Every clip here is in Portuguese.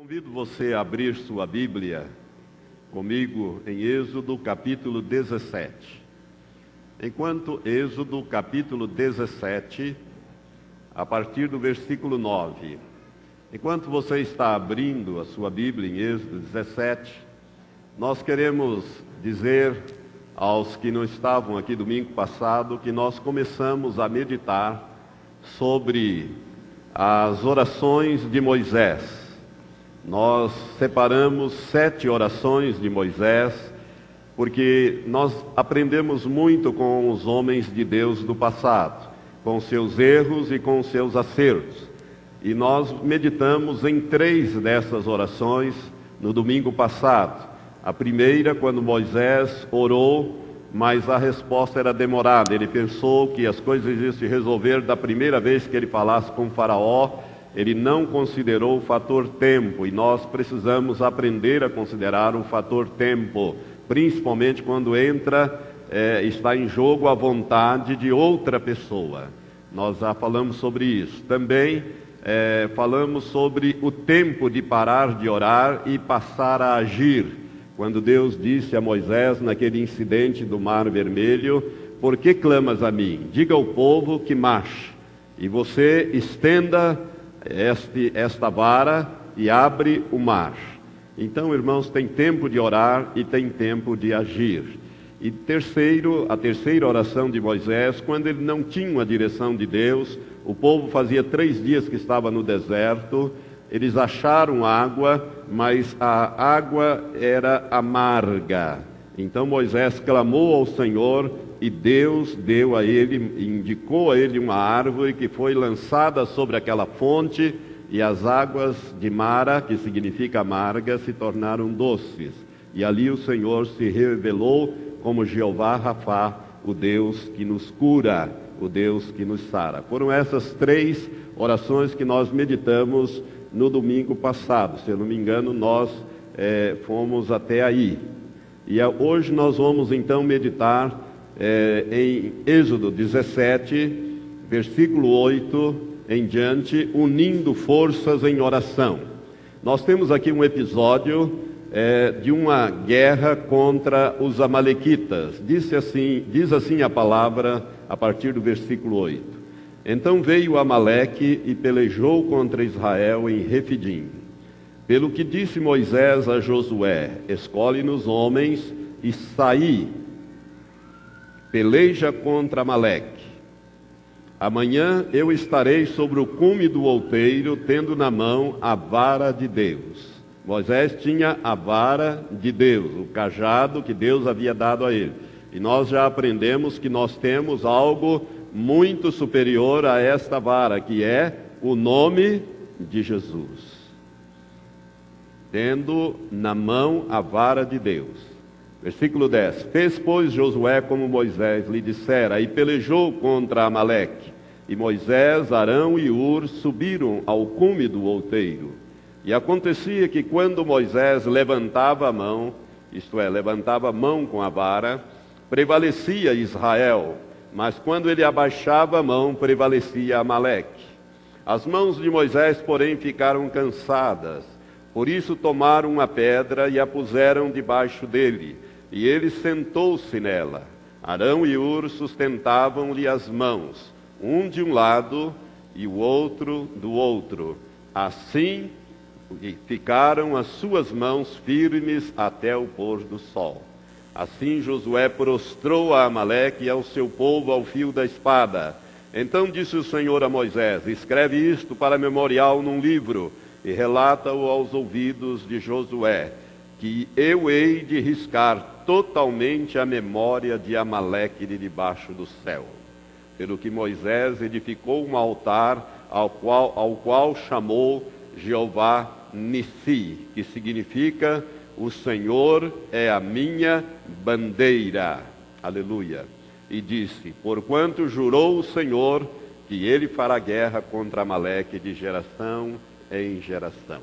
Convido você a abrir sua Bíblia comigo em Êxodo capítulo 17. Enquanto Êxodo capítulo 17, a partir do versículo 9. Enquanto você está abrindo a sua Bíblia em Êxodo 17, nós queremos dizer aos que não estavam aqui domingo passado que nós começamos a meditar sobre as orações de Moisés nós separamos sete orações de Moisés, porque nós aprendemos muito com os homens de Deus do passado, com seus erros e com seus acertos. E nós meditamos em três dessas orações no domingo passado. A primeira, quando Moisés orou, mas a resposta era demorada. Ele pensou que as coisas iam se resolver da primeira vez que ele falasse com Faraó ele não considerou o fator tempo e nós precisamos aprender a considerar o fator tempo, principalmente quando entra, é, está em jogo a vontade de outra pessoa. Nós já falamos sobre isso. Também é, falamos sobre o tempo de parar de orar e passar a agir. Quando Deus disse a Moisés, naquele incidente do Mar Vermelho: Por que clamas a mim? Diga ao povo que marche, e você estenda este, esta vara e abre o mar. Então, irmãos, tem tempo de orar e tem tempo de agir. E terceiro, a terceira oração de Moisés, quando ele não tinha a direção de Deus, o povo fazia três dias que estava no deserto, eles acharam água, mas a água era amarga. Então Moisés clamou ao Senhor e Deus deu a ele, indicou a ele uma árvore que foi lançada sobre aquela fonte e as águas de Mara, que significa amarga, se tornaram doces. E ali o Senhor se revelou como Jeová Rafá, o Deus que nos cura, o Deus que nos sara. Foram essas três orações que nós meditamos no domingo passado. Se eu não me engano, nós é, fomos até aí. E hoje nós vamos então meditar é, em Êxodo 17, versículo 8 em diante, unindo forças em oração. Nós temos aqui um episódio é, de uma guerra contra os Amalequitas. Diz assim, diz assim a palavra a partir do versículo 8. Então veio Amaleque e pelejou contra Israel em Refidim. Pelo que disse Moisés a Josué: Escolhe-nos homens e saí peleja contra Amaleque. Amanhã eu estarei sobre o cume do outeiro, tendo na mão a vara de Deus. Moisés tinha a vara de Deus, o cajado que Deus havia dado a ele. E nós já aprendemos que nós temos algo muito superior a esta vara, que é o nome de Jesus. Tendo na mão a vara de Deus. Versículo 10: Fez, pois, Josué como Moisés lhe dissera, e pelejou contra Amaleque. E Moisés, Arão e Ur subiram ao cume do outeiro. E acontecia que quando Moisés levantava a mão, isto é, levantava a mão com a vara, prevalecia Israel, mas quando ele abaixava a mão, prevalecia Amaleque. As mãos de Moisés, porém, ficaram cansadas, por isso tomaram uma pedra e a puseram debaixo dele e ele sentou-se nela. Arão e Ur sustentavam-lhe as mãos, um de um lado e o outro do outro. Assim ficaram as suas mãos firmes até o pôr do sol. Assim Josué prostrou a Amaleque e ao seu povo ao fio da espada. Então disse o Senhor a Moisés: Escreve isto para memorial num livro e relata-o aos ouvidos de Josué, que eu hei de riscar totalmente a memória de Amaleque de debaixo do céu. Pelo que Moisés edificou um altar ao qual, ao qual chamou Jeová Nissi, que significa o Senhor é a minha bandeira. Aleluia. E disse: Porquanto jurou o Senhor que ele fará guerra contra Amaleque de geração em geração.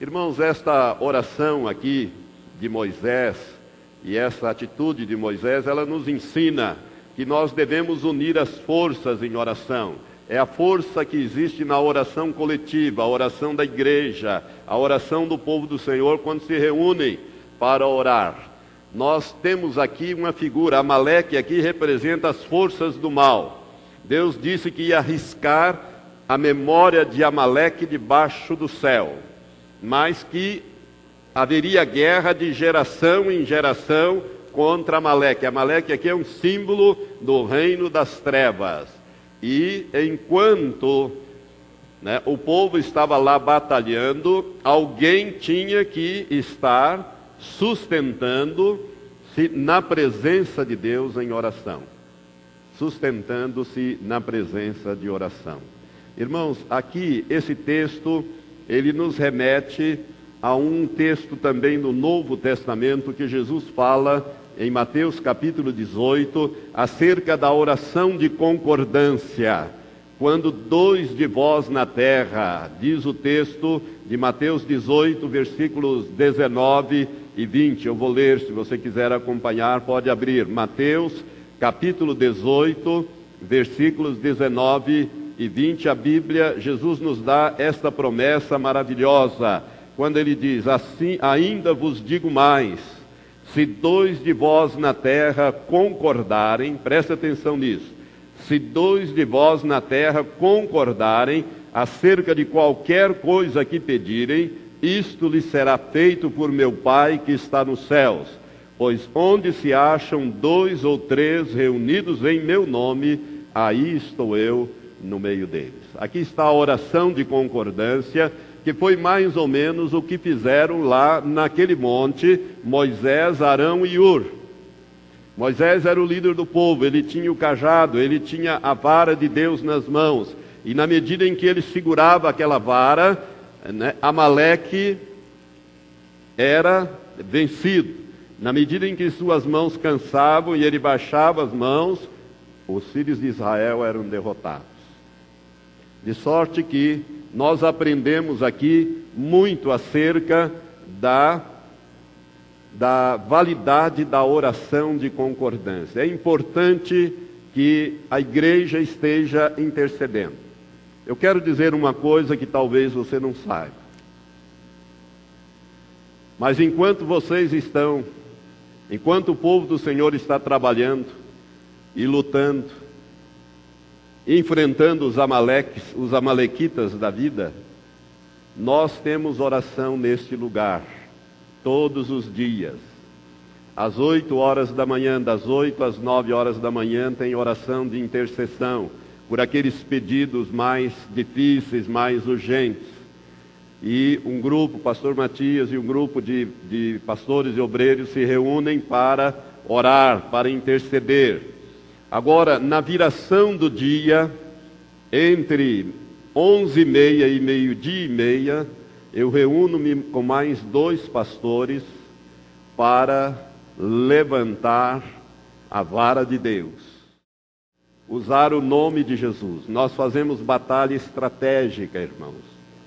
Irmãos, esta oração aqui de Moisés e essa atitude de Moisés, ela nos ensina que nós devemos unir as forças em oração. é a força que existe na oração coletiva, a oração da igreja, a oração do povo do Senhor quando se reúnem para orar. Nós temos aqui uma figura, Amaleque aqui representa as forças do mal. Deus disse que ia arriscar a memória de Amaleque debaixo do céu, mas que haveria guerra de geração em geração contra Amaleque. Amaleque aqui é um símbolo do reino das trevas. E enquanto né, o povo estava lá batalhando, alguém tinha que estar sustentando-se na presença de Deus em oração. Sustentando-se na presença de oração. Irmãos, aqui esse texto, ele nos remete a um texto também no Novo Testamento que Jesus fala em Mateus capítulo 18 acerca da oração de concordância. Quando dois de vós na terra, diz o texto de Mateus 18, versículos 19 e 20. Eu vou ler, se você quiser acompanhar, pode abrir. Mateus capítulo 18, versículos 19 e 20. A Bíblia, Jesus nos dá esta promessa maravilhosa, quando ele diz: Assim ainda vos digo mais se dois de vós na terra concordarem, preste atenção nisso. Se dois de vós na terra concordarem acerca de qualquer coisa que pedirem, isto lhe será feito por meu Pai que está nos céus. Pois onde se acham dois ou três reunidos em meu nome, aí estou eu no meio deles. Aqui está a oração de concordância que foi mais ou menos o que fizeram lá naquele monte Moisés, Arão e Ur. Moisés era o líder do povo, ele tinha o cajado, ele tinha a vara de Deus nas mãos, e na medida em que ele segurava aquela vara, né, Amaleque era vencido. Na medida em que suas mãos cansavam e ele baixava as mãos, os filhos de Israel eram derrotados. De sorte que nós aprendemos aqui muito acerca da, da validade da oração de concordância. É importante que a igreja esteja intercedendo. Eu quero dizer uma coisa que talvez você não saiba. Mas enquanto vocês estão, enquanto o povo do Senhor está trabalhando e lutando, enfrentando os amaleques, os amalequitas da vida, nós temos oração neste lugar, todos os dias. Às oito horas da manhã, das oito às nove horas da manhã, tem oração de intercessão por aqueles pedidos mais difíceis, mais urgentes. E um grupo, pastor Matias e um grupo de, de pastores e obreiros se reúnem para orar, para interceder. Agora, na viração do dia, entre onze e meia e meio-dia e meia, eu reúno-me com mais dois pastores para levantar a vara de Deus. Usar o nome de Jesus. Nós fazemos batalha estratégica, irmãos.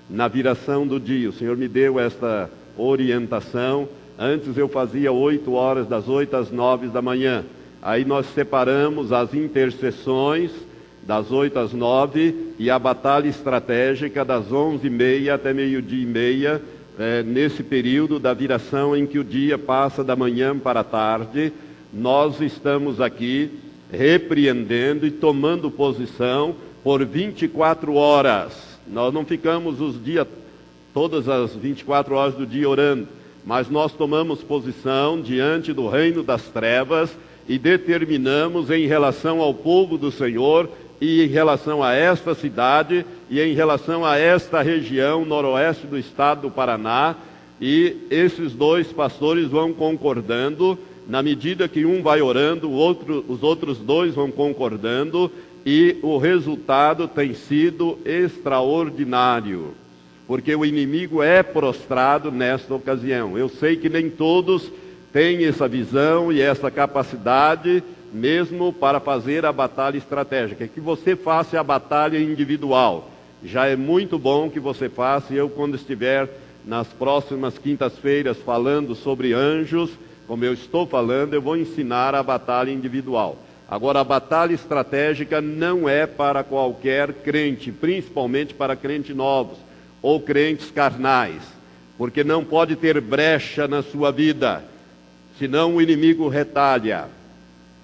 Na viração do dia, o Senhor me deu esta orientação. Antes eu fazia oito horas, das oito às nove da manhã. Aí nós separamos as intercessões das oito às nove e a batalha estratégica das onze e meia até meio-dia e meia, é, nesse período da viração em que o dia passa da manhã para a tarde, nós estamos aqui repreendendo e tomando posição por 24 horas. Nós não ficamos os dias, todas as 24 horas do dia orando, mas nós tomamos posição diante do reino das trevas e determinamos em relação ao povo do Senhor e em relação a esta cidade e em relação a esta região noroeste do estado do Paraná. E esses dois pastores vão concordando, na medida que um vai orando, outro, os outros dois vão concordando, e o resultado tem sido extraordinário, porque o inimigo é prostrado nesta ocasião. Eu sei que nem todos tem essa visão e essa capacidade mesmo para fazer a batalha estratégica. Que você faça a batalha individual. Já é muito bom que você faça. Eu, quando estiver nas próximas quintas-feiras falando sobre anjos, como eu estou falando, eu vou ensinar a batalha individual. Agora, a batalha estratégica não é para qualquer crente, principalmente para crentes novos ou crentes carnais, porque não pode ter brecha na sua vida, senão o inimigo retalha.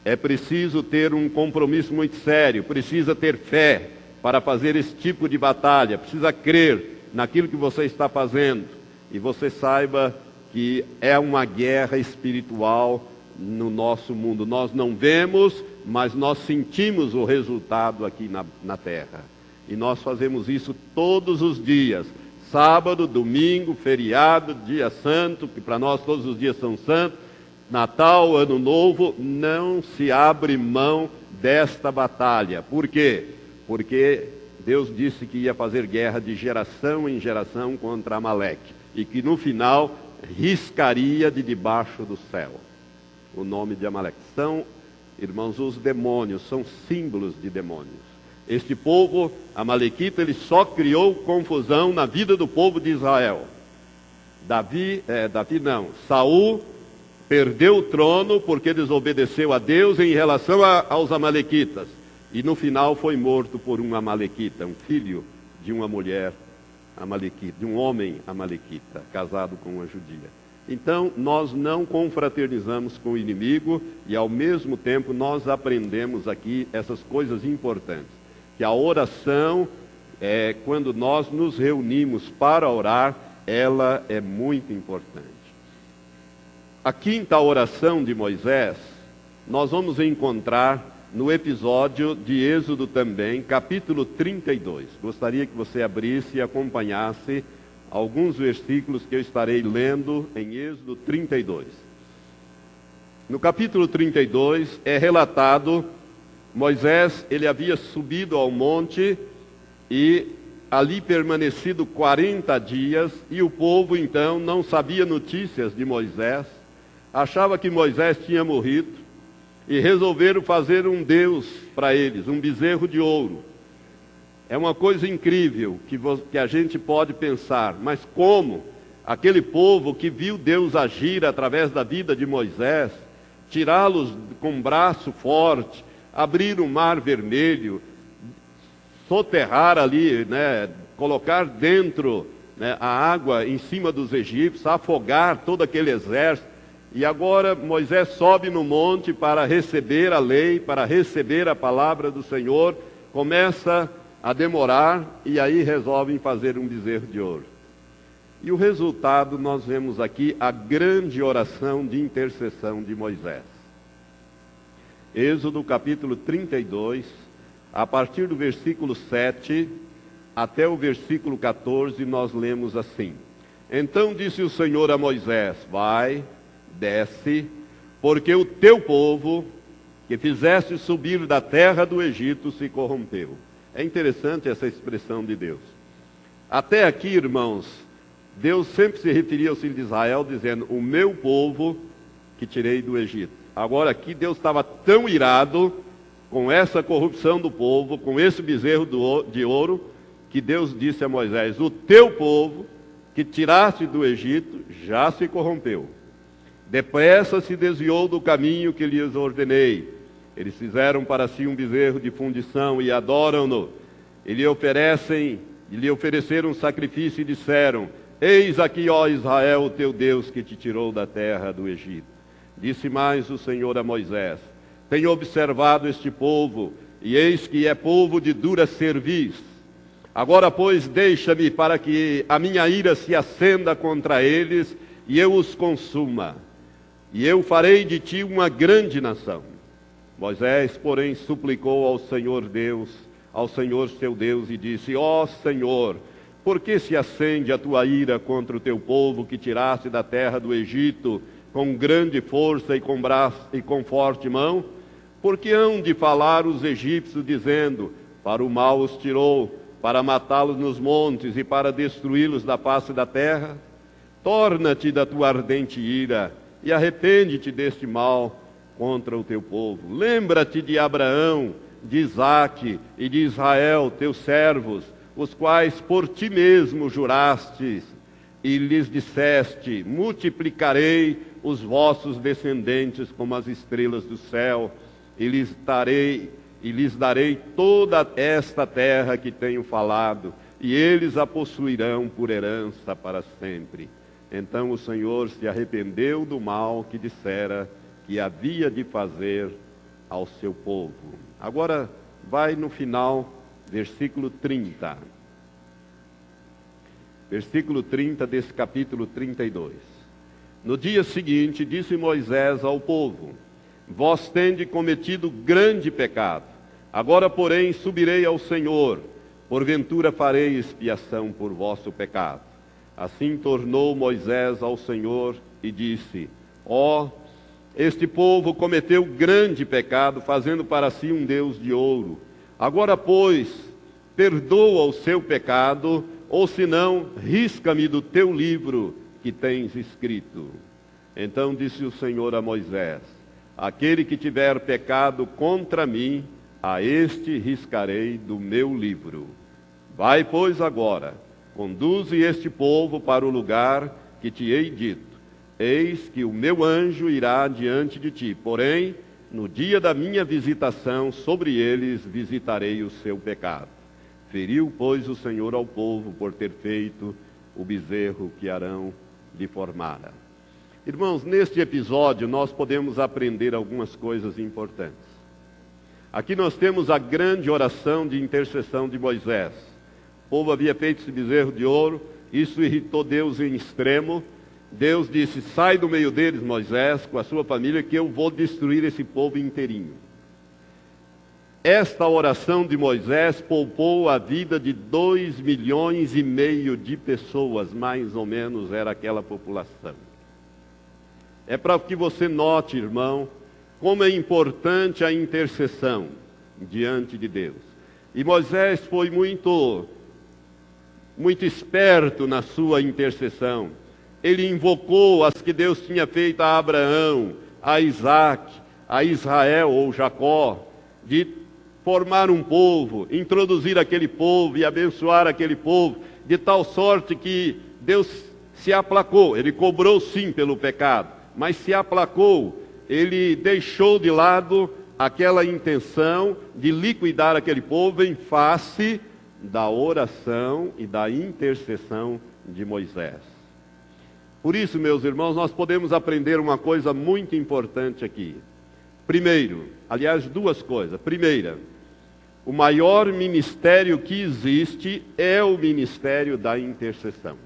É preciso ter um compromisso muito sério, precisa ter fé para fazer esse tipo de batalha, precisa crer naquilo que você está fazendo e você saiba que é uma guerra espiritual no nosso mundo. Nós não vemos, mas nós sentimos o resultado aqui na, na terra. E nós fazemos isso todos os dias. Sábado, domingo, feriado, dia santo, que para nós todos os dias são santos, Natal, Ano Novo, não se abre mão desta batalha. Por quê? Porque Deus disse que ia fazer guerra de geração em geração contra Amaleque e que no final riscaria de debaixo do céu o nome de Amaleque. São, irmãos, os demônios, são símbolos de demônios. Este povo amalequita, ele só criou confusão na vida do povo de Israel. Davi, é, Davi não, Saul perdeu o trono porque desobedeceu a Deus em relação a, aos amalequitas. E no final foi morto por um amalequita, um filho de uma mulher amalequita, de um homem amalequita, casado com uma judia. Então, nós não confraternizamos com o inimigo e, ao mesmo tempo, nós aprendemos aqui essas coisas importantes. Que a oração, é, quando nós nos reunimos para orar, ela é muito importante. A quinta oração de Moisés, nós vamos encontrar no episódio de Êxodo também, capítulo 32. Gostaria que você abrisse e acompanhasse alguns versículos que eu estarei lendo em Êxodo 32. No capítulo 32 é relatado Moisés, ele havia subido ao monte e ali permanecido 40 dias, e o povo então não sabia notícias de Moisés, achava que Moisés tinha morrido e resolveram fazer um Deus para eles, um bezerro de ouro. É uma coisa incrível que, que a gente pode pensar, mas como aquele povo que viu Deus agir através da vida de Moisés, tirá-los com um braço forte, abrir o mar vermelho, soterrar ali, né, colocar dentro né, a água em cima dos egípcios, afogar todo aquele exército. E agora Moisés sobe no monte para receber a lei, para receber a palavra do Senhor, começa a demorar e aí resolvem fazer um bezerro de ouro. E o resultado nós vemos aqui a grande oração de intercessão de Moisés. Êxodo capítulo 32, a partir do versículo 7 até o versículo 14, nós lemos assim: Então disse o Senhor a Moisés: Vai, desce, porque o teu povo, que fizeste subir da terra do Egito, se corrompeu. É interessante essa expressão de Deus. Até aqui, irmãos, Deus sempre se referia ao filho de Israel, dizendo: O meu povo que tirei do Egito. Agora, aqui, Deus estava tão irado com essa corrupção do povo, com esse bezerro de ouro, que Deus disse a Moisés: O teu povo que tiraste do Egito já se corrompeu. Depressa se desviou do caminho que lhes ordenei eles fizeram para si um bezerro de fundição e adoram-no. E lhe oferecem, e lhe ofereceram sacrifício e disseram: Eis aqui, ó Israel, o teu Deus que te tirou da terra do Egito. Disse mais o Senhor a Moisés: Tenho observado este povo, e eis que é povo de dura cerviz. Agora, pois, deixa-me para que a minha ira se acenda contra eles e eu os consuma. E eu farei de ti uma grande nação. Moisés, porém, suplicou ao Senhor Deus, ao Senhor seu Deus, e disse: Ó oh, Senhor, por que se acende a tua ira contra o teu povo que tiraste da terra do Egito com grande força e com braço e com forte mão? Porque hão de falar os egípcios, dizendo: Para o mal os tirou, para matá-los nos montes e para destruí-los da face da terra? Torna-te da tua ardente ira e arrepende-te deste mal contra o teu povo. Lembra-te de Abraão, de Isaque e de Israel, teus servos, os quais por ti mesmo jurastes e lhes disseste: Multiplicarei os vossos descendentes como as estrelas do céu e lhes darei e lhes darei toda esta terra que tenho falado, e eles a possuirão por herança para sempre. Então o Senhor se arrependeu do mal que dissera que havia de fazer ao seu povo. Agora vai no final, versículo 30. Versículo 30 desse capítulo 32. No dia seguinte, disse Moisés ao povo: Vós tende cometido grande pecado. Agora, porém, subirei ao Senhor, porventura farei expiação por vosso pecado. Assim tornou Moisés ao Senhor e disse: Ó, oh, este povo cometeu grande pecado, fazendo para si um Deus de ouro. Agora, pois, perdoa o seu pecado, ou senão, risca-me do teu livro que tens escrito. Então disse o Senhor a Moisés: Aquele que tiver pecado contra mim, a este riscarei do meu livro. Vai, pois, agora, conduze este povo para o lugar que te hei dito. Eis que o meu anjo irá diante de ti, porém, no dia da minha visitação, sobre eles visitarei o seu pecado. Feriu, pois, o Senhor ao povo por ter feito o bezerro que Arão lhe formara. Irmãos, neste episódio nós podemos aprender algumas coisas importantes. Aqui nós temos a grande oração de intercessão de Moisés. Povo havia feito esse bezerro de ouro, isso irritou Deus em extremo. Deus disse: Sai do meio deles, Moisés, com a sua família, que eu vou destruir esse povo inteirinho. Esta oração de Moisés poupou a vida de dois milhões e meio de pessoas, mais ou menos era aquela população. É para que você note, irmão, como é importante a intercessão diante de Deus. E Moisés foi muito, muito esperto na sua intercessão. Ele invocou as que Deus tinha feito a Abraão, a Isaac, a Israel ou Jacó, de formar um povo, introduzir aquele povo e abençoar aquele povo, de tal sorte que Deus se aplacou. Ele cobrou sim pelo pecado, mas se aplacou. Ele deixou de lado aquela intenção de liquidar aquele povo em face da oração e da intercessão de Moisés. Por isso, meus irmãos, nós podemos aprender uma coisa muito importante aqui. Primeiro, aliás, duas coisas. Primeira, o maior ministério que existe é o ministério da intercessão.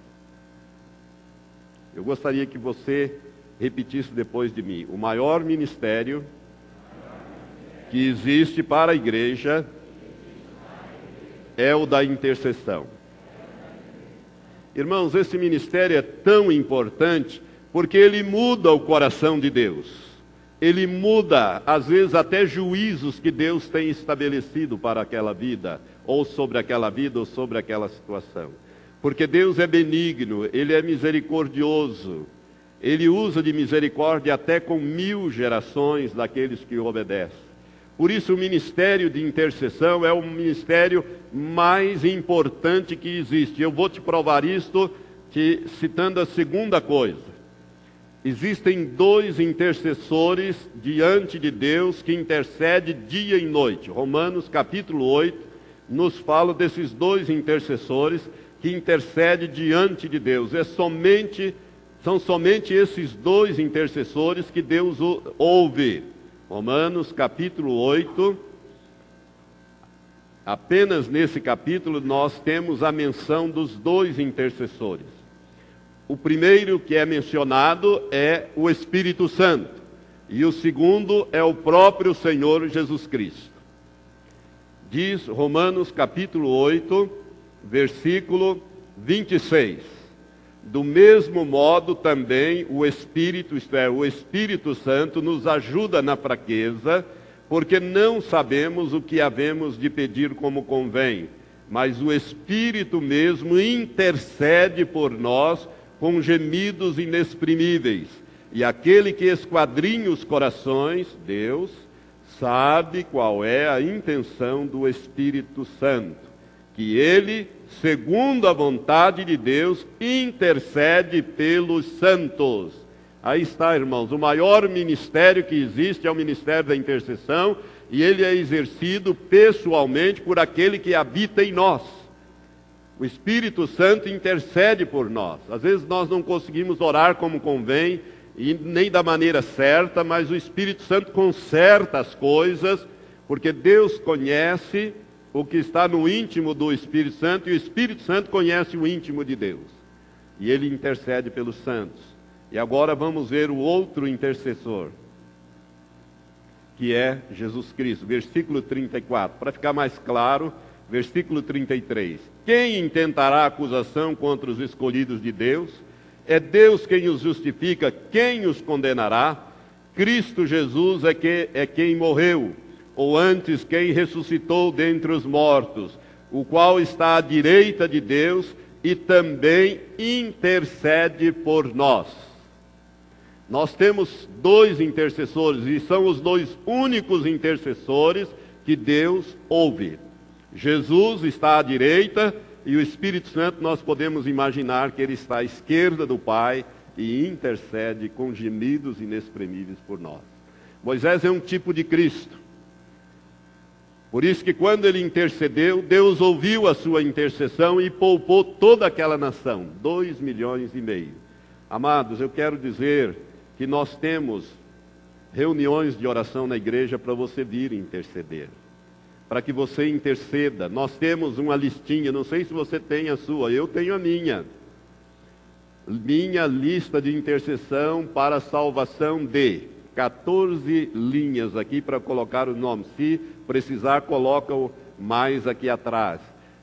Eu gostaria que você repetisse depois de mim. O maior ministério que existe para a igreja é o da intercessão. Irmãos, esse ministério é tão importante porque ele muda o coração de Deus ele muda, às vezes, até juízos que Deus tem estabelecido para aquela vida, ou sobre aquela vida, ou sobre aquela situação. Porque Deus é benigno, Ele é misericordioso, Ele usa de misericórdia até com mil gerações daqueles que obedecem. Por isso, o ministério de intercessão é o ministério mais importante que existe. Eu vou te provar isto citando a segunda coisa. Existem dois intercessores diante de Deus que intercede dia e noite. Romanos capítulo 8 nos fala desses dois intercessores que intercedem diante de Deus. É somente são somente esses dois intercessores que Deus ouve. Romanos capítulo 8 Apenas nesse capítulo nós temos a menção dos dois intercessores. O primeiro que é mencionado é o Espírito Santo, e o segundo é o próprio Senhor Jesus Cristo. Diz Romanos capítulo 8, versículo 26. Do mesmo modo também o Espírito, isto é, o Espírito Santo nos ajuda na fraqueza, porque não sabemos o que havemos de pedir como convém, mas o Espírito mesmo intercede por nós com gemidos inexprimíveis. E aquele que esquadrinha os corações, Deus, sabe qual é a intenção do Espírito Santo, que ele, segundo a vontade de Deus, intercede pelos santos. Aí está, irmãos, o maior ministério que existe é o ministério da intercessão, e ele é exercido pessoalmente por aquele que habita em nós. O Espírito Santo intercede por nós. Às vezes nós não conseguimos orar como convém, e nem da maneira certa, mas o Espírito Santo conserta as coisas, porque Deus conhece o que está no íntimo do Espírito Santo, e o Espírito Santo conhece o íntimo de Deus. E ele intercede pelos santos. E agora vamos ver o outro intercessor, que é Jesus Cristo. Versículo 34. Para ficar mais claro, versículo 33. Quem intentará acusação contra os escolhidos de Deus? É Deus quem os justifica, quem os condenará? Cristo Jesus é, que, é quem morreu, ou antes quem ressuscitou dentre os mortos, o qual está à direita de Deus e também intercede por nós. Nós temos dois intercessores e são os dois únicos intercessores que Deus ouve. Jesus está à direita e o Espírito Santo nós podemos imaginar que ele está à esquerda do Pai e intercede com gemidos inexprimíveis por nós. Moisés é um tipo de Cristo. Por isso que quando ele intercedeu, Deus ouviu a sua intercessão e poupou toda aquela nação, dois milhões e meio. Amados, eu quero dizer que nós temos reuniões de oração na igreja para você vir interceder. Para que você interceda. Nós temos uma listinha, não sei se você tem a sua, eu tenho a minha. Minha lista de intercessão para salvação de 14 linhas aqui para colocar o nome. Se precisar, coloca mais aqui atrás.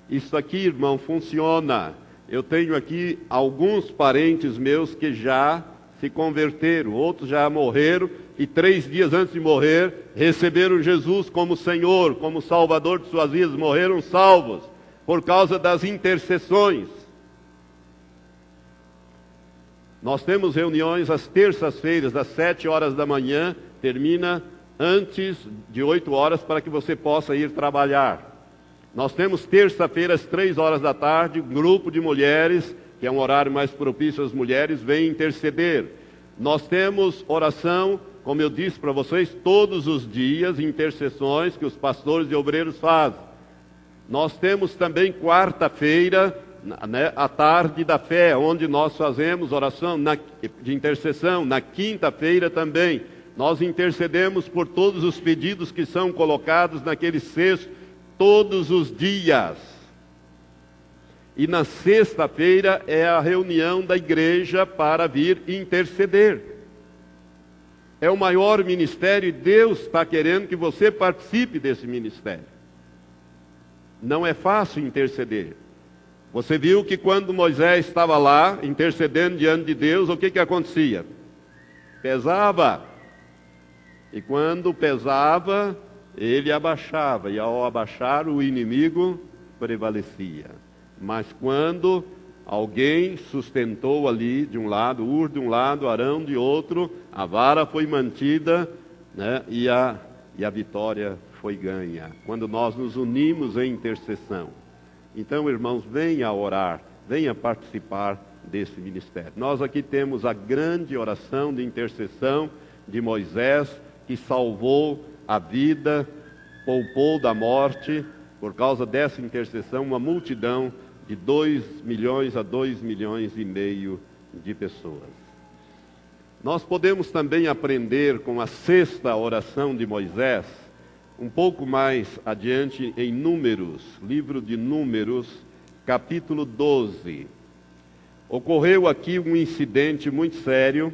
Isso aqui, irmão, funciona. Eu tenho aqui alguns parentes meus que já se converteram, outros já morreram e três dias antes de morrer receberam Jesus como Senhor, como Salvador de suas vidas, morreram salvos por causa das intercessões. Nós temos reuniões às terças-feiras, às sete horas da manhã, termina antes de oito horas para que você possa ir trabalhar. Nós temos terça-feira às três horas da tarde, um grupo de mulheres que é um horário mais propício às mulheres, vem interceder. Nós temos oração, como eu disse para vocês, todos os dias, intercessões que os pastores e obreiros fazem. Nós temos também quarta-feira, né, a tarde da fé, onde nós fazemos oração na, de intercessão. Na quinta-feira também, nós intercedemos por todos os pedidos que são colocados naquele cesto, todos os dias. E na sexta-feira é a reunião da igreja para vir interceder. É o maior ministério e Deus está querendo que você participe desse ministério. Não é fácil interceder. Você viu que quando Moisés estava lá intercedendo diante de Deus, o que, que acontecia? Pesava. E quando pesava, ele abaixava. E ao abaixar, o inimigo prevalecia. Mas quando alguém sustentou ali de um lado, Ur de um lado, Arão de outro, a vara foi mantida né, e, a, e a vitória foi ganha. Quando nós nos unimos em intercessão. Então, irmãos, venha orar, venha participar desse ministério. Nós aqui temos a grande oração de intercessão de Moisés, que salvou a vida, poupou da morte, por causa dessa intercessão, uma multidão de 2 milhões a 2 milhões e meio de pessoas. Nós podemos também aprender com a sexta oração de Moisés, um pouco mais adiante em Números, livro de Números, capítulo 12. Ocorreu aqui um incidente muito sério.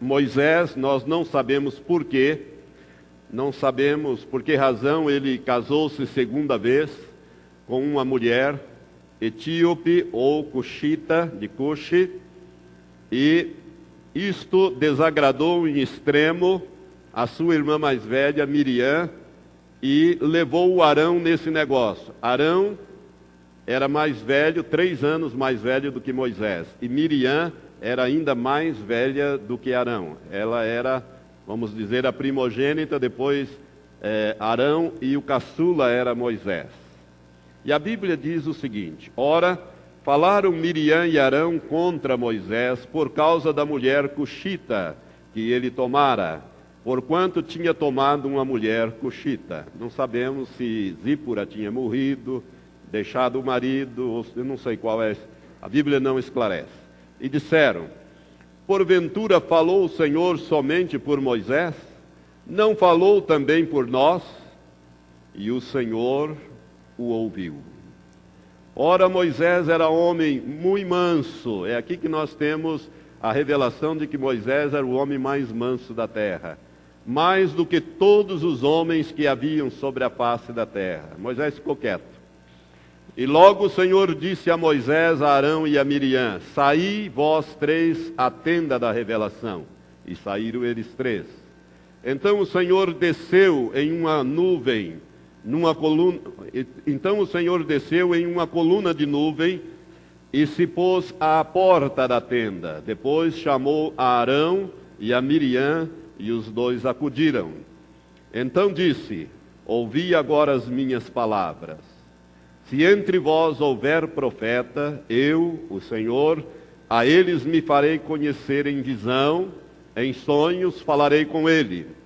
Moisés, nós não sabemos por quê, não sabemos por que razão ele casou-se segunda vez com uma mulher etíope ou cuxita de Cuxi, e isto desagradou em extremo a sua irmã mais velha, Miriam, e levou o Arão nesse negócio. Arão era mais velho, três anos mais velho do que Moisés, e Miriam era ainda mais velha do que Arão. Ela era, vamos dizer, a primogênita, depois é, Arão, e o caçula era Moisés. E a Bíblia diz o seguinte: Ora, falaram Miriam e Arão contra Moisés por causa da mulher cuxita que ele tomara, porquanto tinha tomado uma mulher cuxita. Não sabemos se Zípora tinha morrido, deixado o marido, ou eu não sei qual é, a Bíblia não esclarece. E disseram: Porventura falou o Senhor somente por Moisés? Não falou também por nós? E o Senhor o ouviu. Ora, Moisés era homem muito manso. É aqui que nós temos a revelação de que Moisés era o homem mais manso da terra. Mais do que todos os homens que haviam sobre a face da terra. Moisés ficou quieto. E logo o Senhor disse a Moisés, a Arão e a Miriam: Saí vós três à tenda da revelação. E saíram eles três. Então o Senhor desceu em uma nuvem numa coluna. Então o Senhor desceu em uma coluna de nuvem e se pôs à porta da tenda. Depois chamou a Arão e a Miriam e os dois acudiram. Então disse: Ouvi agora as minhas palavras. Se entre vós houver profeta, eu, o Senhor, a eles me farei conhecer em visão, em sonhos falarei com ele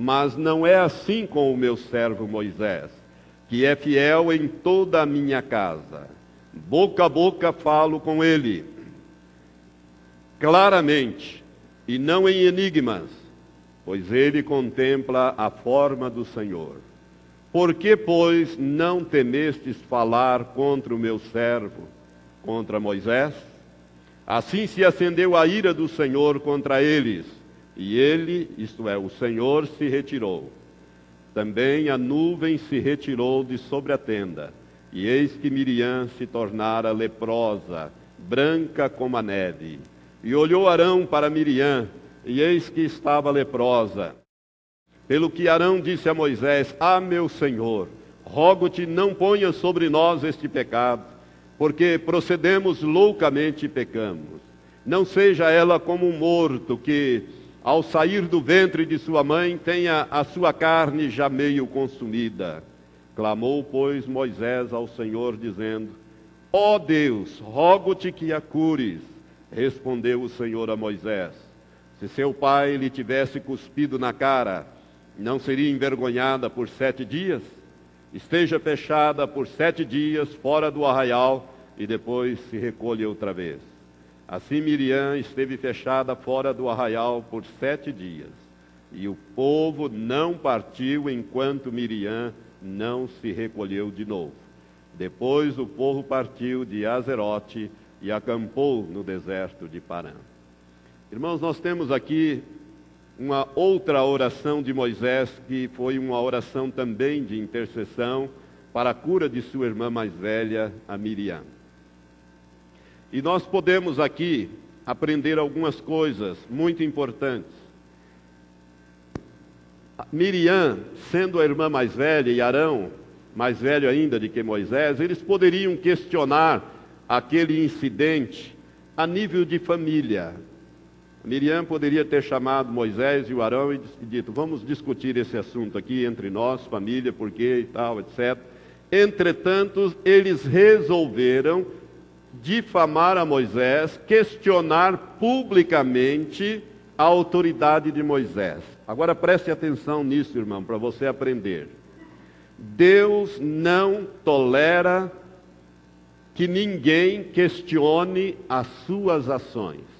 mas não é assim com o meu servo Moisés, que é fiel em toda a minha casa. Boca a boca falo com ele, claramente, e não em enigmas, pois ele contempla a forma do Senhor. Por que, pois, não temestes falar contra o meu servo, contra Moisés? Assim se acendeu a ira do Senhor contra eles e ele, isto é, o Senhor, se retirou. Também a nuvem se retirou de sobre a tenda. E eis que Miriam se tornara leprosa, branca como a neve. E olhou Arão para Miriam, e eis que estava leprosa. Pelo que Arão disse a Moisés: Ah, meu senhor, rogo-te, não ponha sobre nós este pecado, porque procedemos loucamente e pecamos. Não seja ela como um morto que ao sair do ventre de sua mãe, tenha a sua carne já meio consumida. Clamou, pois, Moisés ao Senhor, dizendo: Ó oh Deus, rogo-te que a cures. Respondeu o Senhor a Moisés: Se seu pai lhe tivesse cuspido na cara, não seria envergonhada por sete dias? Esteja fechada por sete dias fora do arraial e depois se recolhe outra vez. Assim Miriam esteve fechada fora do arraial por sete dias, e o povo não partiu enquanto Miriam não se recolheu de novo. Depois o povo partiu de Azerote e acampou no deserto de Parã. Irmãos, nós temos aqui uma outra oração de Moisés, que foi uma oração também de intercessão para a cura de sua irmã mais velha, a Miriam. E nós podemos aqui aprender algumas coisas muito importantes. Miriam, sendo a irmã mais velha, e Arão, mais velho ainda de que Moisés, eles poderiam questionar aquele incidente a nível de família. Miriam poderia ter chamado Moisés e o Arão e dito: Vamos discutir esse assunto aqui entre nós, família, por quê e tal, etc. Entretanto, eles resolveram difamar a Moisés, questionar publicamente a autoridade de Moisés. Agora preste atenção nisso, irmão, para você aprender. Deus não tolera que ninguém questione as suas ações.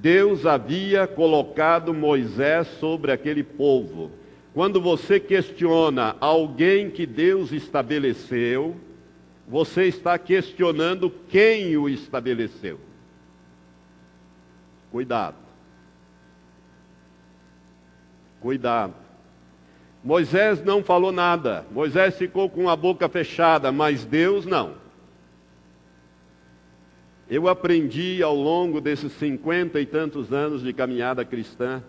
Deus havia colocado Moisés sobre aquele povo. Quando você questiona alguém que Deus estabeleceu, você está questionando quem o estabeleceu. Cuidado. Cuidado. Moisés não falou nada. Moisés ficou com a boca fechada, mas Deus não. Eu aprendi ao longo desses cinquenta e tantos anos de caminhada cristã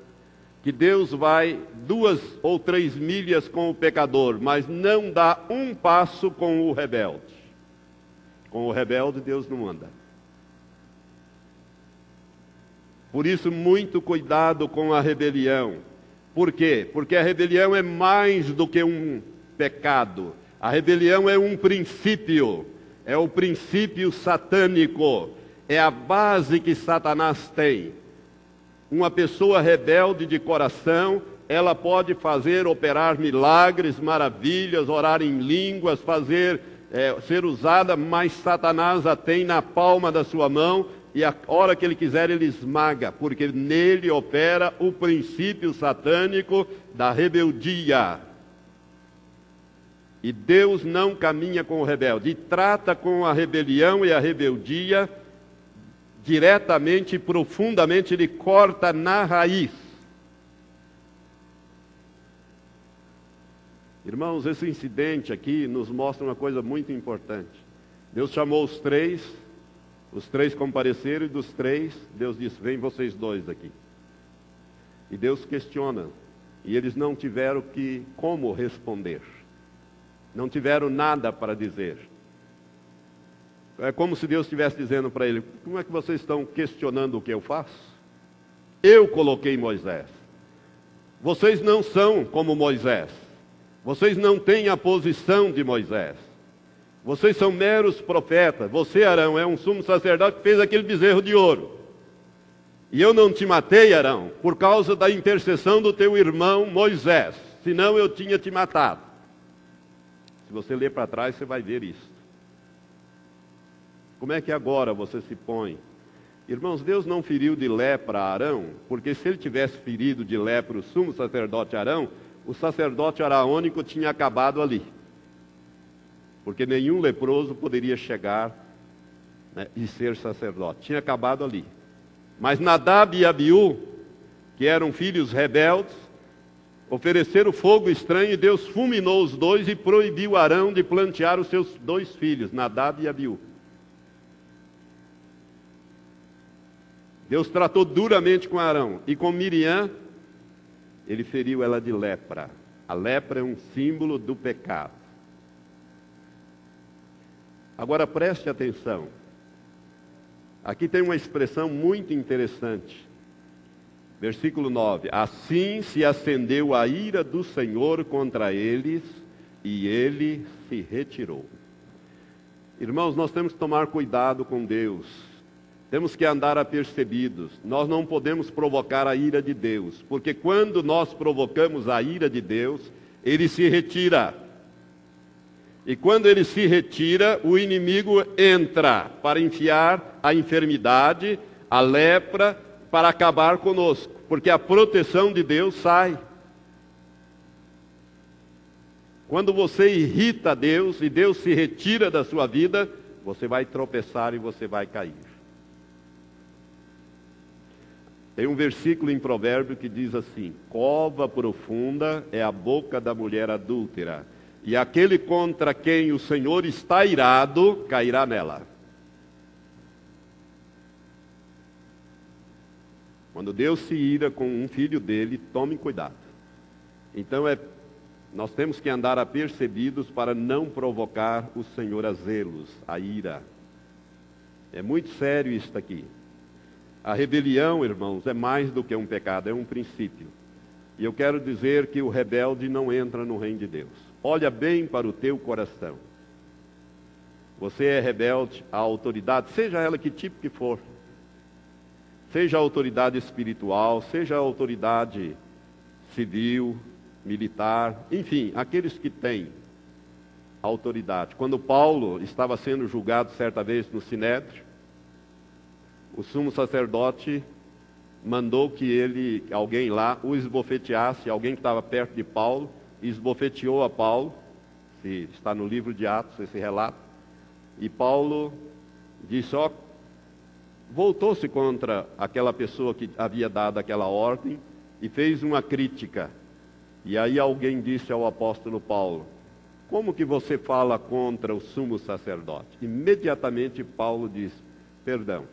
que Deus vai duas ou três milhas com o pecador, mas não dá um passo com o rebelde. Com o rebelde, Deus não anda. Por isso, muito cuidado com a rebelião. Por quê? Porque a rebelião é mais do que um pecado. A rebelião é um princípio. É o princípio satânico, é a base que Satanás tem. Uma pessoa rebelde de coração, ela pode fazer, operar milagres, maravilhas, orar em línguas, fazer, é, ser usada, mas Satanás a tem na palma da sua mão e a hora que ele quiser ele esmaga, porque nele opera o princípio satânico da rebeldia. E Deus não caminha com o rebelde, e trata com a rebelião e a rebeldia diretamente e profundamente, ele corta na raiz. Irmãos, esse incidente aqui nos mostra uma coisa muito importante. Deus chamou os três, os três compareceram e dos três, Deus disse: Vem vocês dois aqui. E Deus questiona, e eles não tiveram que como responder não tiveram nada para dizer. É como se Deus estivesse dizendo para ele: Como é que vocês estão questionando o que eu faço? Eu coloquei Moisés. Vocês não são como Moisés. Vocês não têm a posição de Moisés. Vocês são meros profetas. Você, Arão, é um sumo sacerdote que fez aquele bezerro de ouro. E eu não te matei, Arão, por causa da intercessão do teu irmão Moisés. Senão eu tinha te matado. Se você ler para trás, você vai ver isso. Como é que agora você se põe? Irmãos, Deus não feriu de lepra Arão, porque se ele tivesse ferido de lepra o sumo sacerdote Arão, o sacerdote araônico tinha acabado ali. Porque nenhum leproso poderia chegar né, e ser sacerdote. Tinha acabado ali. Mas Nadab e Abiú, que eram filhos rebeldes, ofereceram fogo estranho e Deus fulminou os dois e proibiu Arão de plantear os seus dois filhos, Nadab e Abiú. Deus tratou duramente com Arão e com Miriam, ele feriu ela de lepra. A lepra é um símbolo do pecado. Agora preste atenção. Aqui tem uma expressão muito interessante. Versículo 9: Assim se acendeu a ira do Senhor contra eles, e ele se retirou. Irmãos, nós temos que tomar cuidado com Deus. Temos que andar apercebidos. Nós não podemos provocar a ira de Deus, porque quando nós provocamos a ira de Deus, ele se retira. E quando ele se retira, o inimigo entra para enfiar a enfermidade, a lepra, para acabar conosco, porque a proteção de Deus sai. Quando você irrita Deus e Deus se retira da sua vida, você vai tropeçar e você vai cair. Tem um versículo em Provérbio que diz assim: Cova profunda é a boca da mulher adúltera, e aquele contra quem o Senhor está irado cairá nela. Quando Deus se ira com um filho dele, tome cuidado. Então é, nós temos que andar apercebidos para não provocar o Senhor a zelos, a ira. É muito sério isso aqui. A rebelião, irmãos, é mais do que um pecado, é um princípio. E eu quero dizer que o rebelde não entra no reino de Deus. Olha bem para o teu coração. Você é rebelde à autoridade, seja ela que tipo que for seja a autoridade espiritual, seja a autoridade civil, militar, enfim, aqueles que têm autoridade. Quando Paulo estava sendo julgado certa vez no Sinédrio, o sumo sacerdote mandou que ele, alguém lá, o esbofeteasse, alguém que estava perto de Paulo, esbofeteou a Paulo, está no livro de Atos esse relato, e Paulo disse, ó, voltou-se contra aquela pessoa que havia dado aquela ordem e fez uma crítica. E aí alguém disse ao apóstolo Paulo: Como que você fala contra o sumo sacerdote? Imediatamente Paulo disse: Perdão,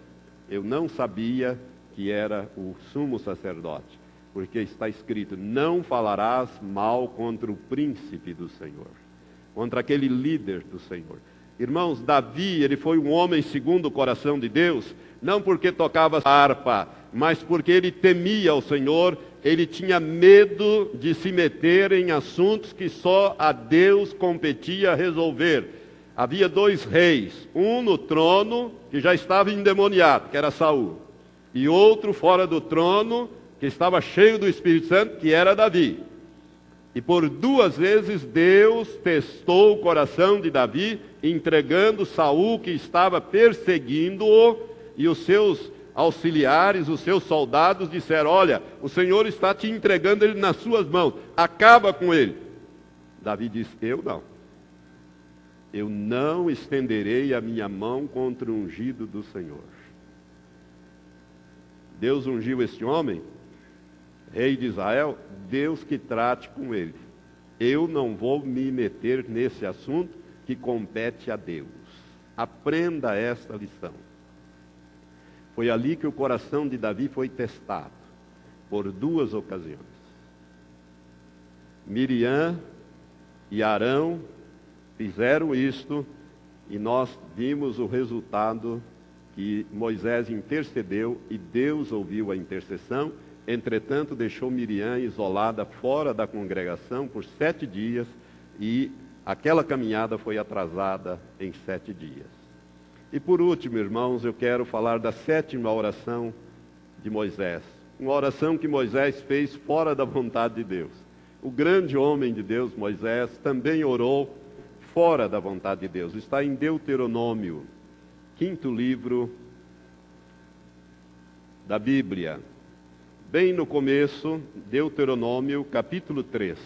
eu não sabia que era o sumo sacerdote, porque está escrito: Não falarás mal contra o príncipe do Senhor, contra aquele líder do Senhor. Irmãos, Davi, ele foi um homem segundo o coração de Deus, não porque tocava harpa, mas porque ele temia o Senhor, ele tinha medo de se meter em assuntos que só a Deus competia resolver. havia dois reis, um no trono que já estava endemoniado, que era Saul, e outro fora do trono que estava cheio do Espírito Santo, que era Davi. E por duas vezes Deus testou o coração de Davi, entregando Saul que estava perseguindo-o, e os seus auxiliares, os seus soldados disseram: "Olha, o Senhor está te entregando ele nas suas mãos. Acaba com ele." Davi disse: "Eu não. Eu não estenderei a minha mão contra o ungido do Senhor." Deus ungiu este homem rei de Israel, Deus que trate com ele. Eu não vou me meter nesse assunto que compete a Deus. Aprenda esta lição. Foi ali que o coração de Davi foi testado, por duas ocasiões. Miriam e Arão fizeram isto e nós vimos o resultado que Moisés intercedeu e Deus ouviu a intercessão Entretanto, deixou Miriam isolada fora da congregação por sete dias e aquela caminhada foi atrasada em sete dias. E por último, irmãos, eu quero falar da sétima oração de Moisés. Uma oração que Moisés fez fora da vontade de Deus. O grande homem de Deus, Moisés, também orou fora da vontade de Deus. Está em Deuteronômio, quinto livro da Bíblia bem no começo, Deuteronômio capítulo 3.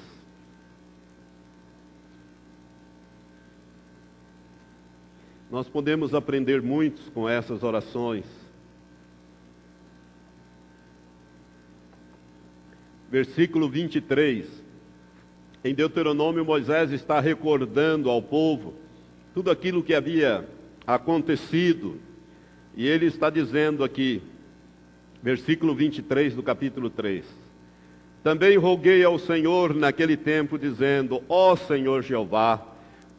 Nós podemos aprender muitos com essas orações. Versículo 23. Em Deuteronômio, Moisés está recordando ao povo tudo aquilo que havia acontecido. E ele está dizendo aqui: versículo 23 do capítulo 3. Também roguei ao Senhor naquele tempo, dizendo: Ó Senhor Jeová,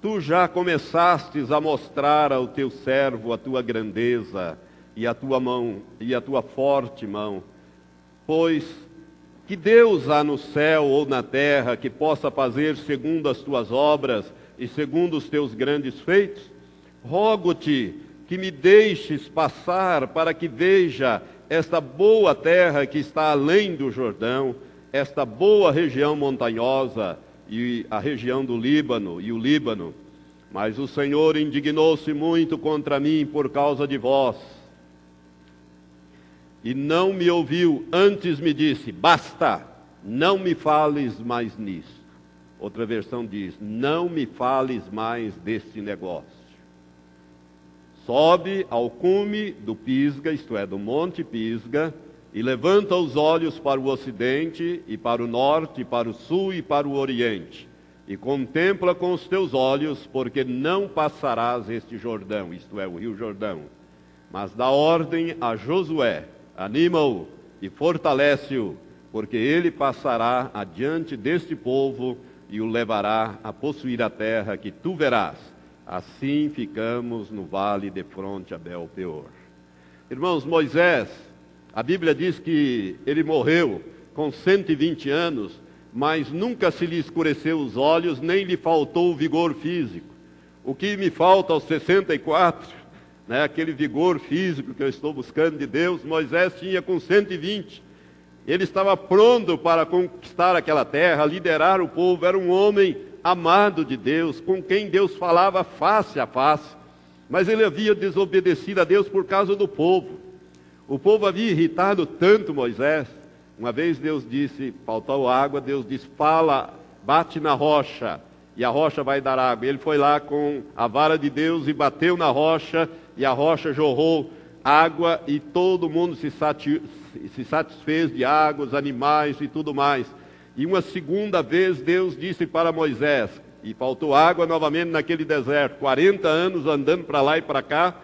tu já começastes a mostrar ao teu servo a tua grandeza e a tua mão e a tua forte mão. Pois que Deus há no céu ou na terra que possa fazer segundo as tuas obras e segundo os teus grandes feitos? Rogo-te que me deixes passar para que veja esta boa terra que está além do Jordão, esta boa região montanhosa e a região do Líbano e o Líbano. Mas o Senhor indignou-se muito contra mim por causa de vós. E não me ouviu, antes me disse: Basta, não me fales mais nisso. Outra versão diz: Não me fales mais deste negócio. Sobe ao cume do Pisga, isto é, do Monte Pisga, e levanta os olhos para o ocidente, e para o norte, e para o sul e para o oriente. E contempla com os teus olhos, porque não passarás este Jordão, isto é, o rio Jordão. Mas dá ordem a Josué, anima-o e fortalece-o, porque ele passará adiante deste povo e o levará a possuir a terra que tu verás Assim ficamos no vale de fronte a Bel Peor. Irmãos, Moisés, a Bíblia diz que ele morreu com 120 anos, mas nunca se lhe escureceu os olhos, nem lhe faltou o vigor físico. O que me falta aos 64, né, aquele vigor físico que eu estou buscando de Deus, Moisés tinha com 120. Ele estava pronto para conquistar aquela terra, liderar o povo, era um homem amado de Deus, com quem Deus falava face a face, mas ele havia desobedecido a Deus por causa do povo. O povo havia irritado tanto Moisés. Uma vez Deus disse, faltou água, Deus disse, fala, bate na rocha, e a rocha vai dar água. Ele foi lá com a vara de Deus e bateu na rocha, e a rocha jorrou água, e todo mundo se, satisfez de água, os animais e tudo mais. E uma segunda vez Deus disse para Moisés, e faltou água novamente naquele deserto, 40 anos andando para lá e para cá,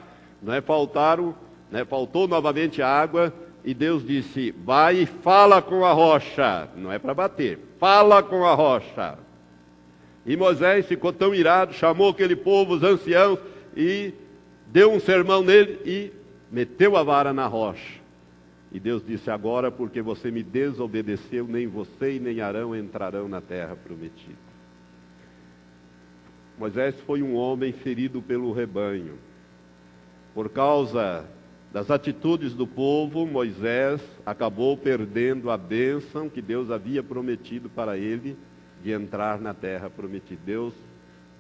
né, faltaram, né, faltou novamente água, e Deus disse: Vai e fala com a rocha, não é para bater, fala com a rocha. E Moisés ficou tão irado, chamou aquele povo, os anciãos, e deu um sermão nele e meteu a vara na rocha. E Deus disse: Agora, porque você me desobedeceu, nem você e nem Arão entrarão na terra prometida. Moisés foi um homem ferido pelo rebanho. Por causa das atitudes do povo, Moisés acabou perdendo a bênção que Deus havia prometido para ele de entrar na terra prometida. Deus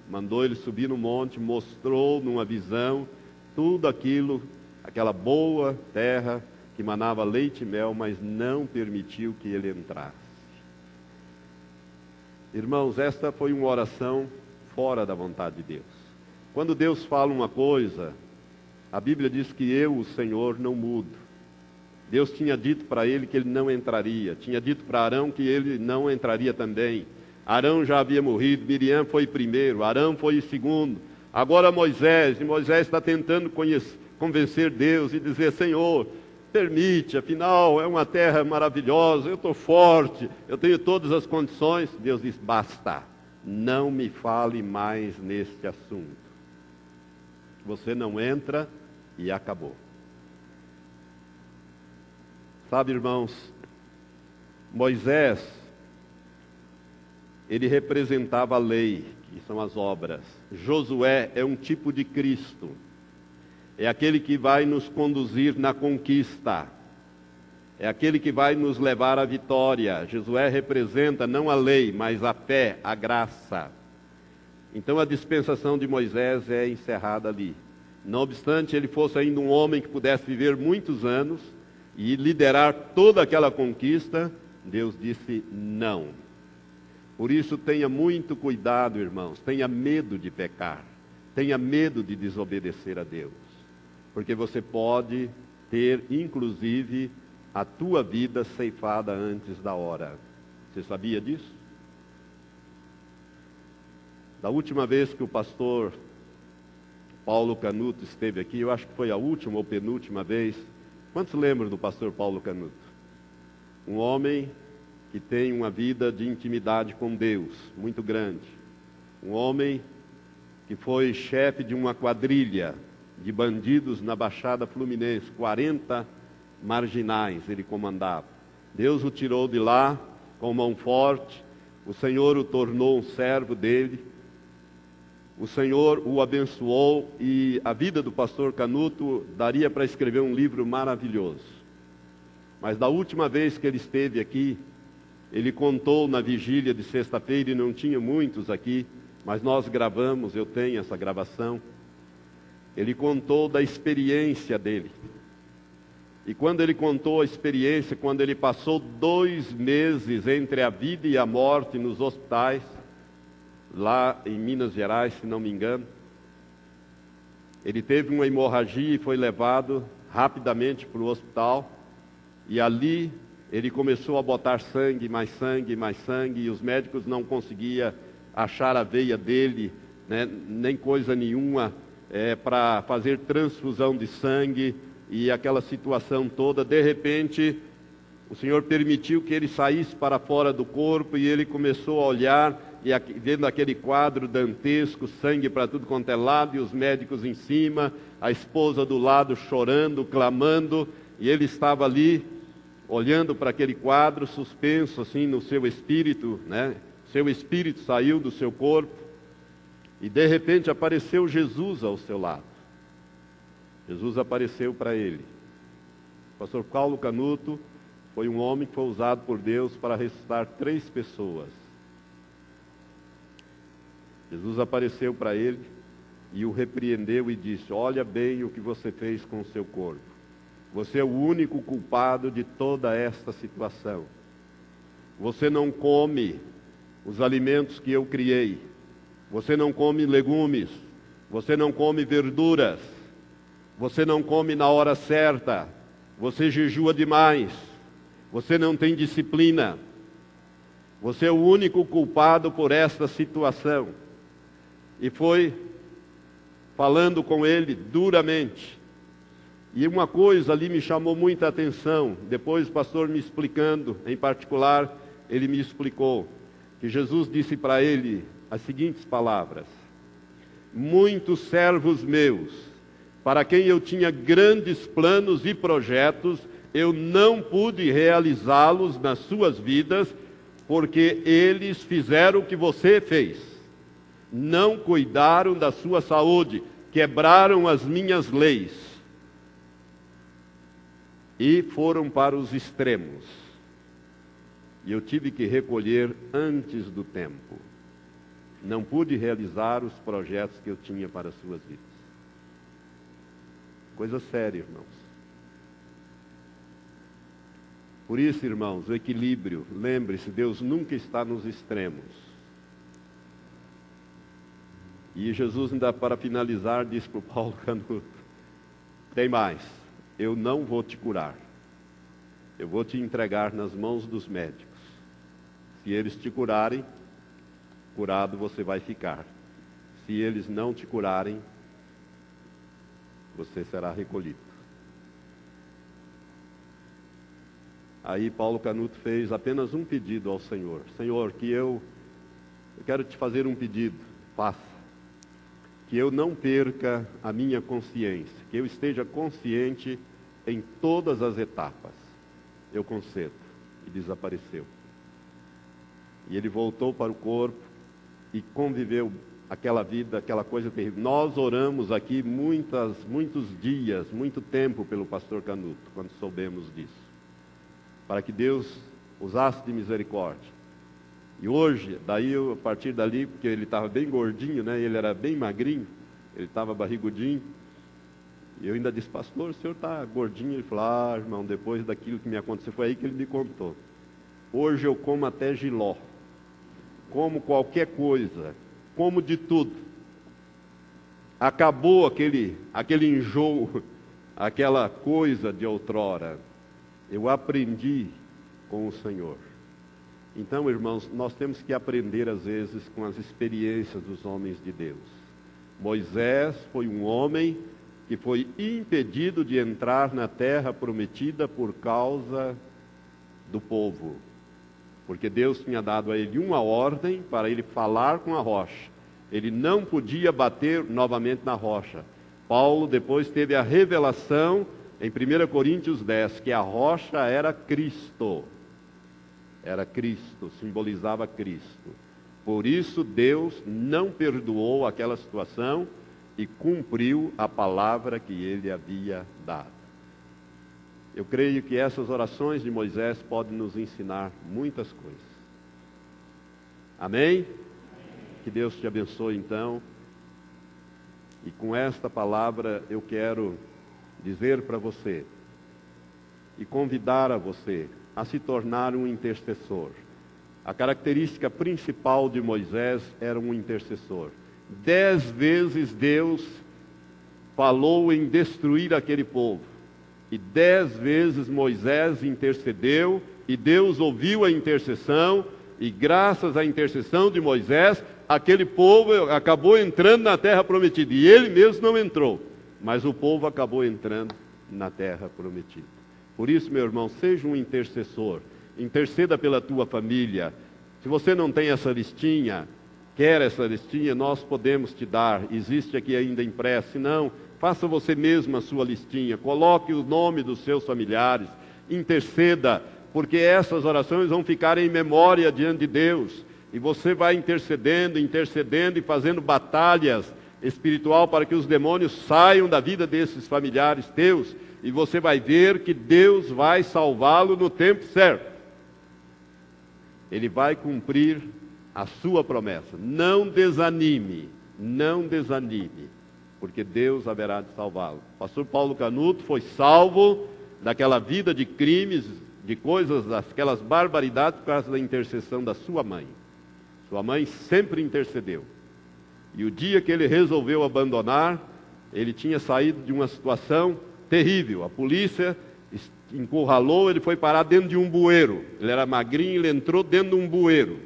mandou ele subir no monte, mostrou numa visão tudo aquilo, aquela boa terra que manava leite e mel, mas não permitiu que ele entrasse. Irmãos, esta foi uma oração fora da vontade de Deus. Quando Deus fala uma coisa, a Bíblia diz que eu, o Senhor, não mudo. Deus tinha dito para ele que ele não entraria, tinha dito para Arão que ele não entraria também. Arão já havia morrido, Miriam foi primeiro, Arão foi segundo. Agora Moisés, e Moisés está tentando conhecer, convencer Deus e dizer: Senhor, permite, afinal é uma terra maravilhosa, eu estou forte, eu tenho todas as condições. Deus diz: basta, não me fale mais neste assunto. Você não entra e acabou. Sabe, irmãos, Moisés, ele representava a lei, que são as obras. Josué é um tipo de Cristo. É aquele que vai nos conduzir na conquista. É aquele que vai nos levar à vitória. Josué representa não a lei, mas a fé, a graça. Então a dispensação de Moisés é encerrada ali. Não obstante ele fosse ainda um homem que pudesse viver muitos anos e liderar toda aquela conquista, Deus disse não. Por isso tenha muito cuidado, irmãos, tenha medo de pecar, tenha medo de desobedecer a Deus, porque você pode ter, inclusive, a tua vida ceifada antes da hora. Você sabia disso? Da última vez que o pastor Paulo Canuto esteve aqui, eu acho que foi a última ou penúltima vez. Quantos lembram do pastor Paulo Canuto? Um homem que tem uma vida de intimidade com Deus muito grande. Um homem que foi chefe de uma quadrilha de bandidos na Baixada Fluminense, 40 marginais ele comandava. Deus o tirou de lá com mão forte, o Senhor o tornou um servo dele o Senhor o abençoou e a vida do pastor Canuto daria para escrever um livro maravilhoso. Mas da última vez que ele esteve aqui, ele contou na vigília de sexta-feira, e não tinha muitos aqui, mas nós gravamos, eu tenho essa gravação. Ele contou da experiência dele. E quando ele contou a experiência, quando ele passou dois meses entre a vida e a morte nos hospitais, lá em Minas Gerais, se não me engano. Ele teve uma hemorragia e foi levado rapidamente para o hospital. E ali ele começou a botar sangue, mais sangue, mais sangue, e os médicos não conseguiam achar a veia dele, né, nem coisa nenhuma, é, para fazer transfusão de sangue e aquela situação toda. De repente, o Senhor permitiu que ele saísse para fora do corpo e ele começou a olhar e vendo aquele quadro dantesco, sangue para tudo quanto é lado, e os médicos em cima, a esposa do lado chorando, clamando, e ele estava ali, olhando para aquele quadro, suspenso assim no seu espírito, né? Seu espírito saiu do seu corpo, e de repente apareceu Jesus ao seu lado. Jesus apareceu para ele. O pastor Paulo Canuto foi um homem que foi usado por Deus para ressuscitar três pessoas Jesus apareceu para ele e o repreendeu e disse: Olha bem o que você fez com o seu corpo. Você é o único culpado de toda esta situação. Você não come os alimentos que eu criei. Você não come legumes. Você não come verduras. Você não come na hora certa. Você jejua demais. Você não tem disciplina. Você é o único culpado por esta situação e foi falando com ele duramente. E uma coisa ali me chamou muita atenção. Depois o pastor me explicando, em particular, ele me explicou que Jesus disse para ele as seguintes palavras: Muitos servos meus, para quem eu tinha grandes planos e projetos, eu não pude realizá-los nas suas vidas, porque eles fizeram o que você fez não cuidaram da sua saúde, quebraram as minhas leis e foram para os extremos. E eu tive que recolher antes do tempo. Não pude realizar os projetos que eu tinha para as suas vidas. Coisa séria, irmãos. Por isso, irmãos, o equilíbrio, lembre-se, Deus nunca está nos extremos. E Jesus, ainda para finalizar, disse para o Paulo Canuto: tem mais, eu não vou te curar, eu vou te entregar nas mãos dos médicos. Se eles te curarem, curado você vai ficar. Se eles não te curarem, você será recolhido. Aí Paulo Canuto fez apenas um pedido ao Senhor: Senhor, que eu, eu quero te fazer um pedido, faça. Que eu não perca a minha consciência, que eu esteja consciente em todas as etapas. Eu concedo. E desapareceu. E ele voltou para o corpo e conviveu aquela vida, aquela coisa terrível. Nós oramos aqui muitas, muitos dias, muito tempo pelo pastor Canuto, quando soubemos disso. Para que Deus usasse de misericórdia. E hoje, daí a partir dali, porque ele estava bem gordinho, né? Ele era bem magrinho, ele estava barrigudinho. E eu ainda disse, pastor, o senhor está gordinho? Ele falou, ah, irmão, depois daquilo que me aconteceu, foi aí que ele me contou. Hoje eu como até giló como qualquer coisa, como de tudo. Acabou aquele, aquele enjoo, aquela coisa de outrora. Eu aprendi com o Senhor. Então, irmãos, nós temos que aprender às vezes com as experiências dos homens de Deus. Moisés foi um homem que foi impedido de entrar na terra prometida por causa do povo porque Deus tinha dado a ele uma ordem para ele falar com a rocha. Ele não podia bater novamente na rocha. Paulo depois teve a revelação em 1 Coríntios 10 que a rocha era Cristo. Era Cristo, simbolizava Cristo. Por isso Deus não perdoou aquela situação e cumpriu a palavra que ele havia dado. Eu creio que essas orações de Moisés podem nos ensinar muitas coisas. Amém? Que Deus te abençoe então. E com esta palavra eu quero dizer para você e convidar a você a se tornar um intercessor. A característica principal de Moisés era um intercessor. Dez vezes Deus falou em destruir aquele povo. E dez vezes Moisés intercedeu, e Deus ouviu a intercessão, e graças à intercessão de Moisés, aquele povo acabou entrando na terra prometida. E ele mesmo não entrou, mas o povo acabou entrando na terra prometida. Por isso, meu irmão, seja um intercessor. Interceda pela tua família. Se você não tem essa listinha, quer essa listinha, nós podemos te dar. Existe aqui ainda impresso. Se não, Faça você mesmo a sua listinha, coloque o nome dos seus familiares, interceda, porque essas orações vão ficar em memória diante de Deus. E você vai intercedendo, intercedendo e fazendo batalhas espiritual para que os demônios saiam da vida desses familiares teus. E você vai ver que Deus vai salvá-lo no tempo certo. Ele vai cumprir a sua promessa. Não desanime, não desanime porque Deus haverá de salvá-lo. Pastor Paulo Canuto foi salvo daquela vida de crimes, de coisas, daquelas barbaridades por causa da intercessão da sua mãe. Sua mãe sempre intercedeu. E o dia que ele resolveu abandonar, ele tinha saído de uma situação terrível. A polícia encurralou, ele foi parar dentro de um bueiro. Ele era magrinho, ele entrou dentro de um bueiro.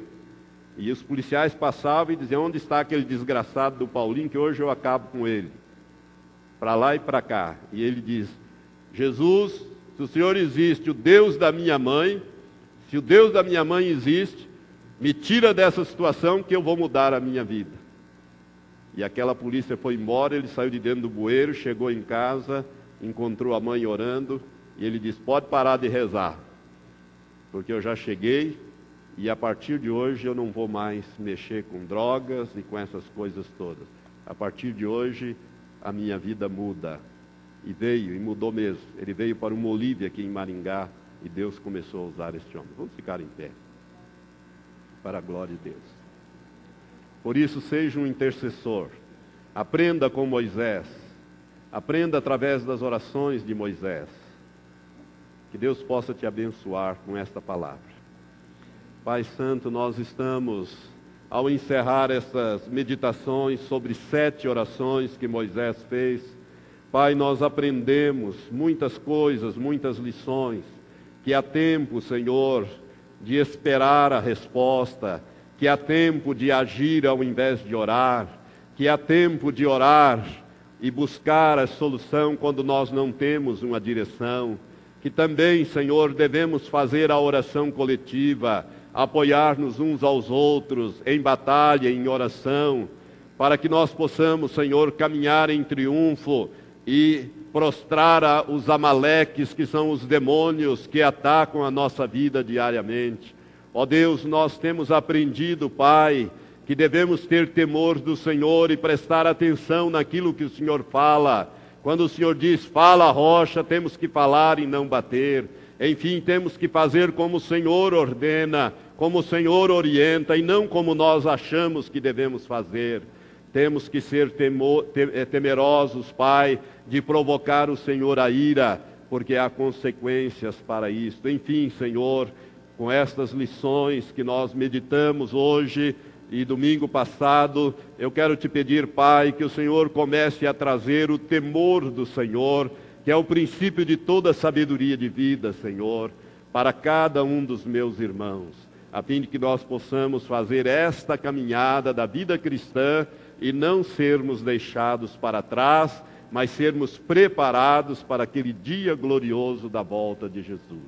E os policiais passavam e diziam: Onde está aquele desgraçado do Paulinho que hoje eu acabo com ele? Para lá e para cá. E ele diz: Jesus, se o Senhor existe, o Deus da minha mãe, se o Deus da minha mãe existe, me tira dessa situação que eu vou mudar a minha vida. E aquela polícia foi embora, ele saiu de dentro do bueiro, chegou em casa, encontrou a mãe orando, e ele disse: Pode parar de rezar, porque eu já cheguei e a partir de hoje eu não vou mais mexer com drogas e com essas coisas todas. A partir de hoje a minha vida muda. E veio, e mudou mesmo. Ele veio para uma Olívia aqui em Maringá e Deus começou a usar este homem. Vamos ficar em pé. Para a glória de Deus. Por isso, seja um intercessor. Aprenda com Moisés. Aprenda através das orações de Moisés. Que Deus possa te abençoar com esta palavra. Pai Santo, nós estamos, ao encerrar essas meditações sobre sete orações que Moisés fez, Pai, nós aprendemos muitas coisas, muitas lições, que há tempo, Senhor, de esperar a resposta, que há tempo de agir ao invés de orar, que há tempo de orar e buscar a solução quando nós não temos uma direção, que também, Senhor, devemos fazer a oração coletiva, apoiar-nos uns aos outros em batalha, em oração, para que nós possamos, Senhor, caminhar em triunfo e prostrar os amaleques, que são os demônios que atacam a nossa vida diariamente. Ó Deus, nós temos aprendido, Pai, que devemos ter temor do Senhor e prestar atenção naquilo que o Senhor fala. Quando o Senhor diz, fala rocha, temos que falar e não bater. Enfim, temos que fazer como o Senhor ordena, como o Senhor orienta e não como nós achamos que devemos fazer. Temos que ser eh, temerosos, Pai, de provocar o Senhor a ira, porque há consequências para isto. Enfim, Senhor, com estas lições que nós meditamos hoje e domingo passado, eu quero te pedir, Pai, que o Senhor comece a trazer o temor do Senhor, que é o princípio de toda sabedoria de vida, Senhor, para cada um dos meus irmãos a fim de que nós possamos fazer esta caminhada da vida cristã e não sermos deixados para trás, mas sermos preparados para aquele dia glorioso da volta de Jesus.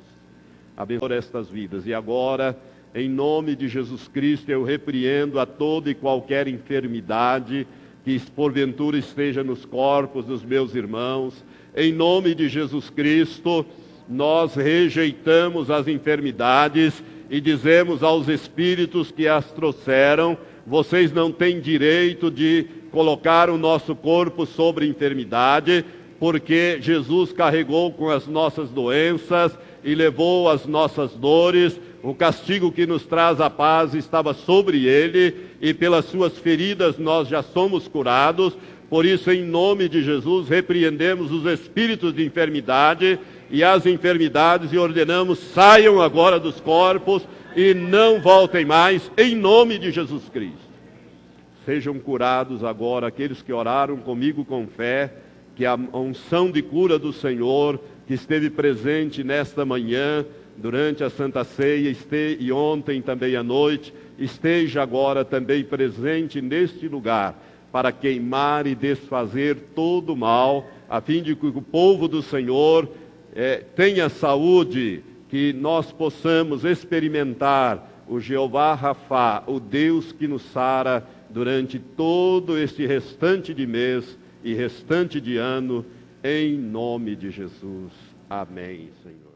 Abençoe estas vidas. E agora, em nome de Jesus Cristo, eu repreendo a toda e qualquer enfermidade que porventura esteja nos corpos dos meus irmãos. Em nome de Jesus Cristo, nós rejeitamos as enfermidades e dizemos aos espíritos que as trouxeram: vocês não têm direito de colocar o nosso corpo sobre enfermidade, porque Jesus carregou com as nossas doenças e levou as nossas dores. O castigo que nos traz a paz estava sobre ele, e pelas suas feridas nós já somos curados. Por isso, em nome de Jesus, repreendemos os espíritos de enfermidade e as enfermidades e ordenamos saiam agora dos corpos e não voltem mais, em nome de Jesus Cristo. Sejam curados agora aqueles que oraram comigo com fé, que a unção de cura do Senhor, que esteve presente nesta manhã, durante a Santa Ceia e ontem também à noite, esteja agora também presente neste lugar, para queimar e desfazer todo o mal, a fim de que o povo do Senhor é, tenha saúde, que nós possamos experimentar o Jeová Rafá, o Deus que nos sara durante todo este restante de mês e restante de ano, em nome de Jesus. Amém, Senhor.